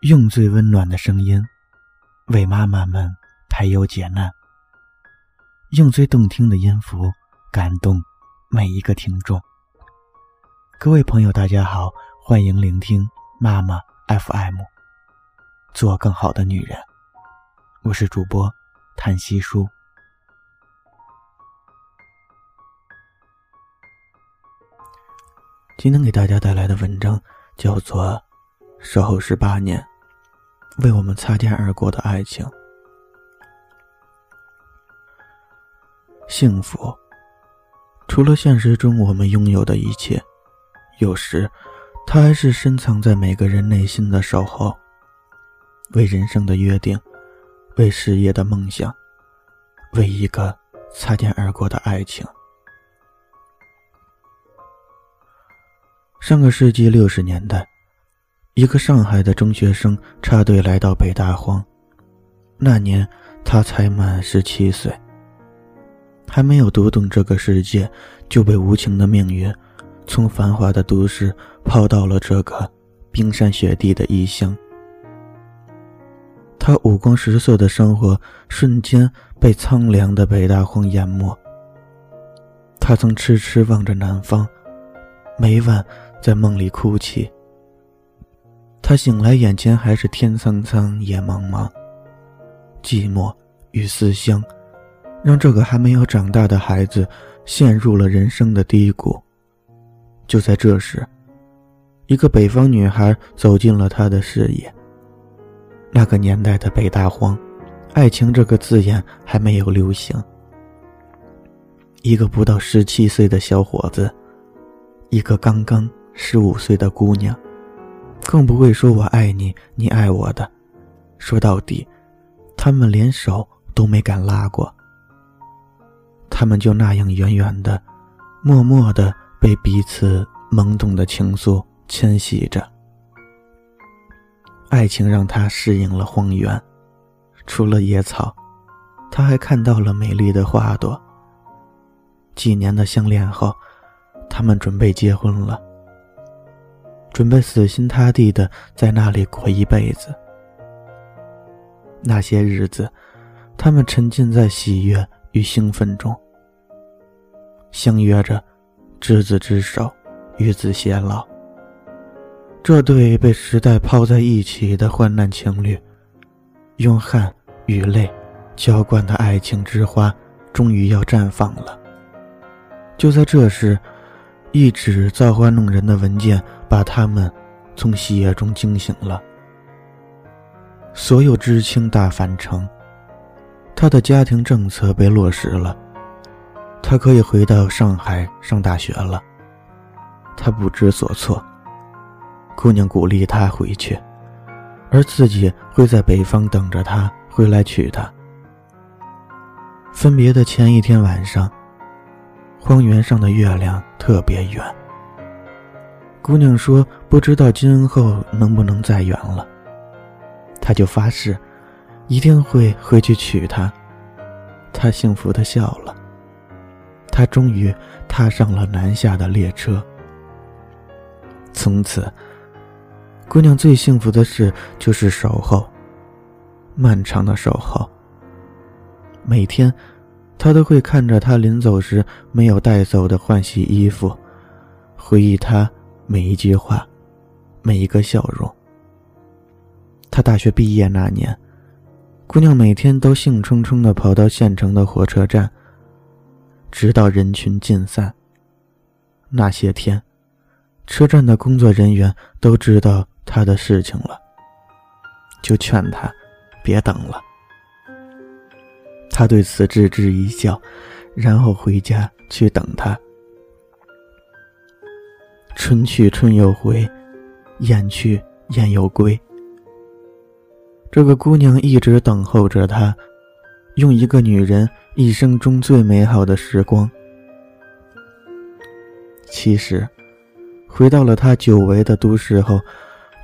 用最温暖的声音为妈妈们排忧解难，用最动听的音符感动每一个听众。各位朋友，大家好，欢迎聆听妈妈 FM，做更好的女人。我是主播叹息叔。今天给大家带来的文章叫做《守候十八年》。为我们擦肩而过的爱情，幸福，除了现实中我们拥有的一切，有时，它还是深藏在每个人内心的守候。为人生的约定，为事业的梦想，为一个擦肩而过的爱情。上个世纪六十年代。一个上海的中学生插队来到北大荒，那年他才满十七岁，还没有读懂这个世界，就被无情的命运从繁华的都市抛到了这个冰山雪地的异乡。他五光十色的生活瞬间被苍凉的北大荒淹没。他曾痴痴望着南方，每晚在梦里哭泣。他醒来，眼前还是天苍苍，野茫茫。寂寞与思乡，让这个还没有长大的孩子陷入了人生的低谷。就在这时，一个北方女孩走进了他的视野。那个年代的北大荒，爱情这个字眼还没有流行。一个不到十七岁的小伙子，一个刚刚十五岁的姑娘。更不会说“我爱你，你爱我”的。说到底，他们连手都没敢拉过。他们就那样远远的、默默的被彼此懵懂的情愫牵系着。爱情让他适应了荒原，除了野草，他还看到了美丽的花朵。几年的相恋后，他们准备结婚了。准备死心塌地的在那里过一辈子。那些日子，他们沉浸在喜悦与兴奋中，相约着执子之手，与子偕老。这对被时代抛在一起的患难情侣，用汗与泪浇灌的爱情之花，终于要绽放了。就在这时。一纸造化弄人的文件把他们从喜悦中惊醒了。所有知青大返城，他的家庭政策被落实了，他可以回到上海上大学了。他不知所措。姑娘鼓励他回去，而自己会在北方等着他回来娶她。分别的前一天晚上。荒原上的月亮特别圆。姑娘说：“不知道今后能不能再圆了。”他就发誓，一定会回去娶她。他幸福的笑了。他终于踏上了南下的列车。从此，姑娘最幸福的事就是守候，漫长的守候。每天。他都会看着他临走时没有带走的换洗衣服，回忆他每一句话，每一个笑容。他大学毕业那年，姑娘每天都兴冲冲的跑到县城的火车站，直到人群尽散。那些天，车站的工作人员都知道他的事情了，就劝他别等了。他对此置之一笑，然后回家去等他。春去春又回，雁去雁又归。这个姑娘一直等候着他，用一个女人一生中最美好的时光。其实，回到了他久违的都市后，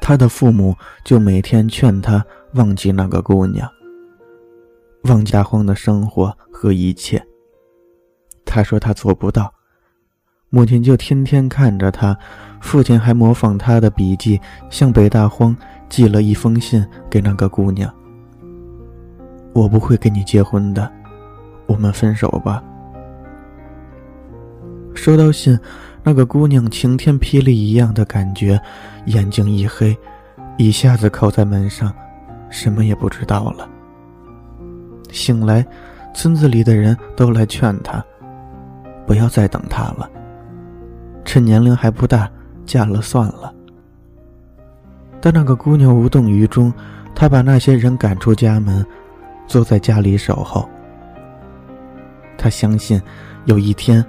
他的父母就每天劝他忘记那个姑娘。汪家荒的生活和一切，他说他做不到。母亲就天天看着他，父亲还模仿他的笔记，向北大荒寄了一封信给那个姑娘：“我不会跟你结婚的，我们分手吧。”收到信，那个姑娘晴天霹雳一样的感觉，眼睛一黑，一下子靠在门上，什么也不知道了。醒来，村子里的人都来劝她，不要再等他了。趁年龄还不大，嫁了算了。但那个姑娘无动于衷，她把那些人赶出家门，坐在家里守候。她相信，有一天。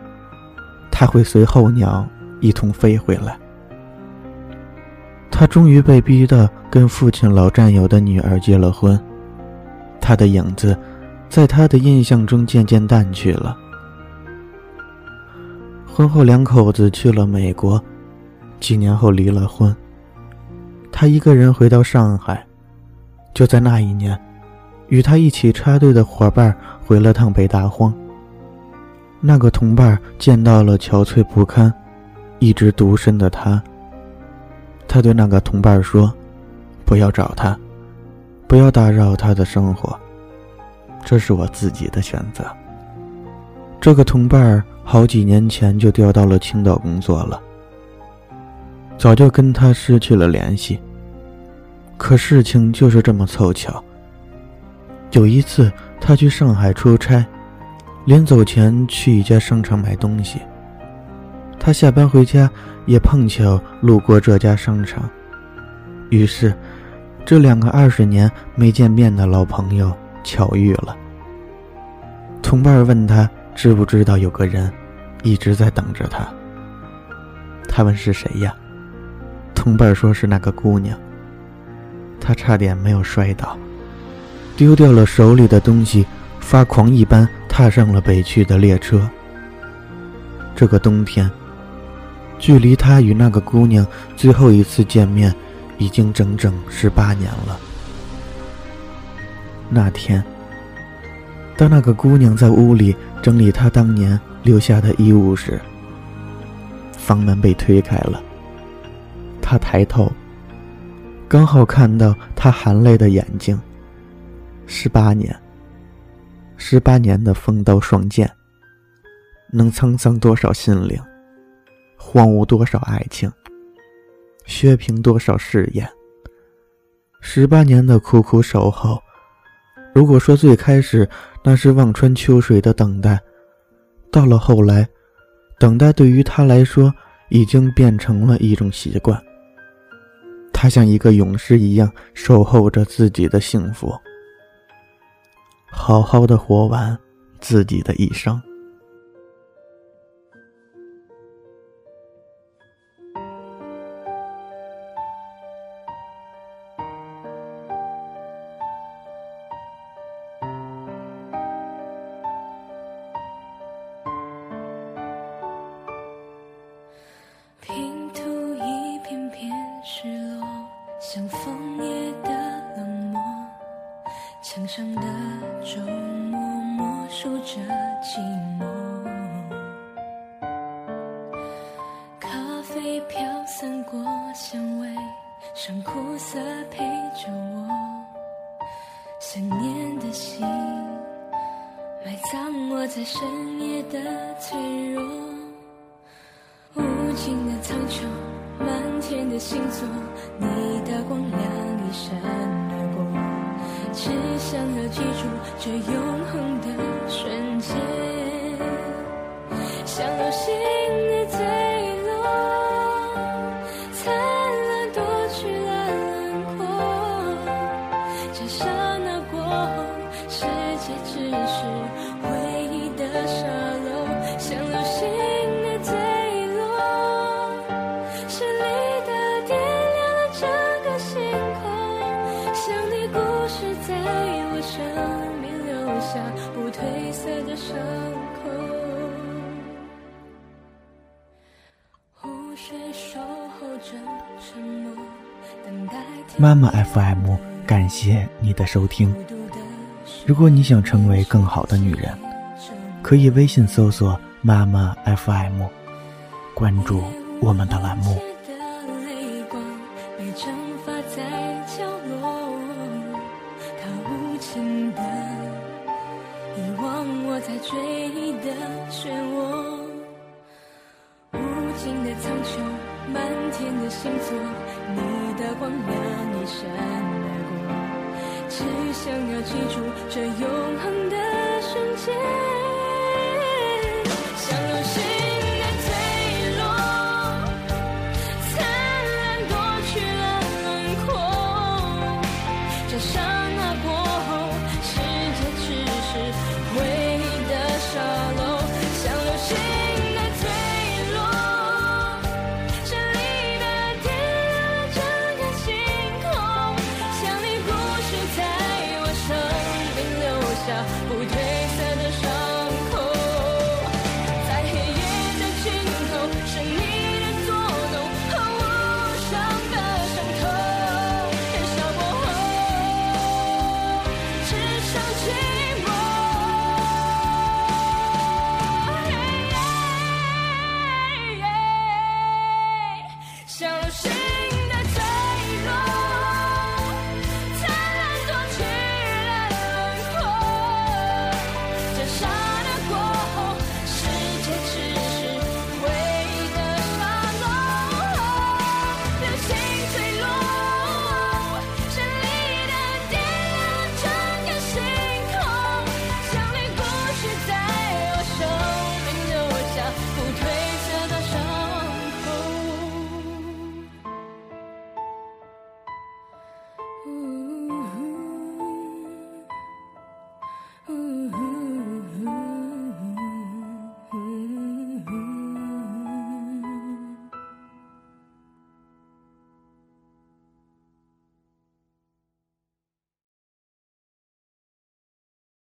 他会随候鸟一同飞回来。他终于被逼的跟父亲老战友的女儿结了婚，他的影子，在他的印象中渐渐淡去了。婚后两口子去了美国，几年后离了婚。他一个人回到上海，就在那一年，与他一起插队的伙伴回了趟北大荒。那个同伴见到了憔悴不堪、一直独身的他。他对那个同伴说：“不要找他，不要打扰他的生活。这是我自己的选择。”这个同伴好几年前就调到了青岛工作了，早就跟他失去了联系。可事情就是这么凑巧。有一次，他去上海出差。临走前去一家商场买东西，他下班回家也碰巧路过这家商场，于是，这两个二十年没见面的老朋友巧遇了。同伴问他知不知道有个人一直在等着他。他问是谁呀？同伴说是那个姑娘。他差点没有摔倒，丢掉了手里的东西，发狂一般。踏上了北去的列车。这个冬天，距离他与那个姑娘最后一次见面，已经整整十八年了。那天，当那个姑娘在屋里整理她当年留下的衣物时，房门被推开了。他抬头，刚好看到她含泪的眼睛。十八年。十八年的风刀霜剑，能沧桑多少心灵，荒芜多少爱情，削平多少誓言。十八年的苦苦守候，如果说最开始那是望穿秋水的等待，到了后来，等待对于他来说已经变成了一种习惯。他像一个勇士一样守候着自己的幸福。好好的活完自己的一生。咖啡飘散过香味，剩苦涩陪着我。想念的心埋葬我在深夜的脆弱，无尽的苍穹，满天的星座，你的光亮一闪而过。只想要记住这永恒的瞬间，像流星守候着妈妈 FM，感谢你的收听。如果你想成为更好的女人，可以微信搜索“妈妈 FM”，关注我们的栏目。幸福，你的光亮一闪而过，只想要记住这永恒的瞬间，想让谁？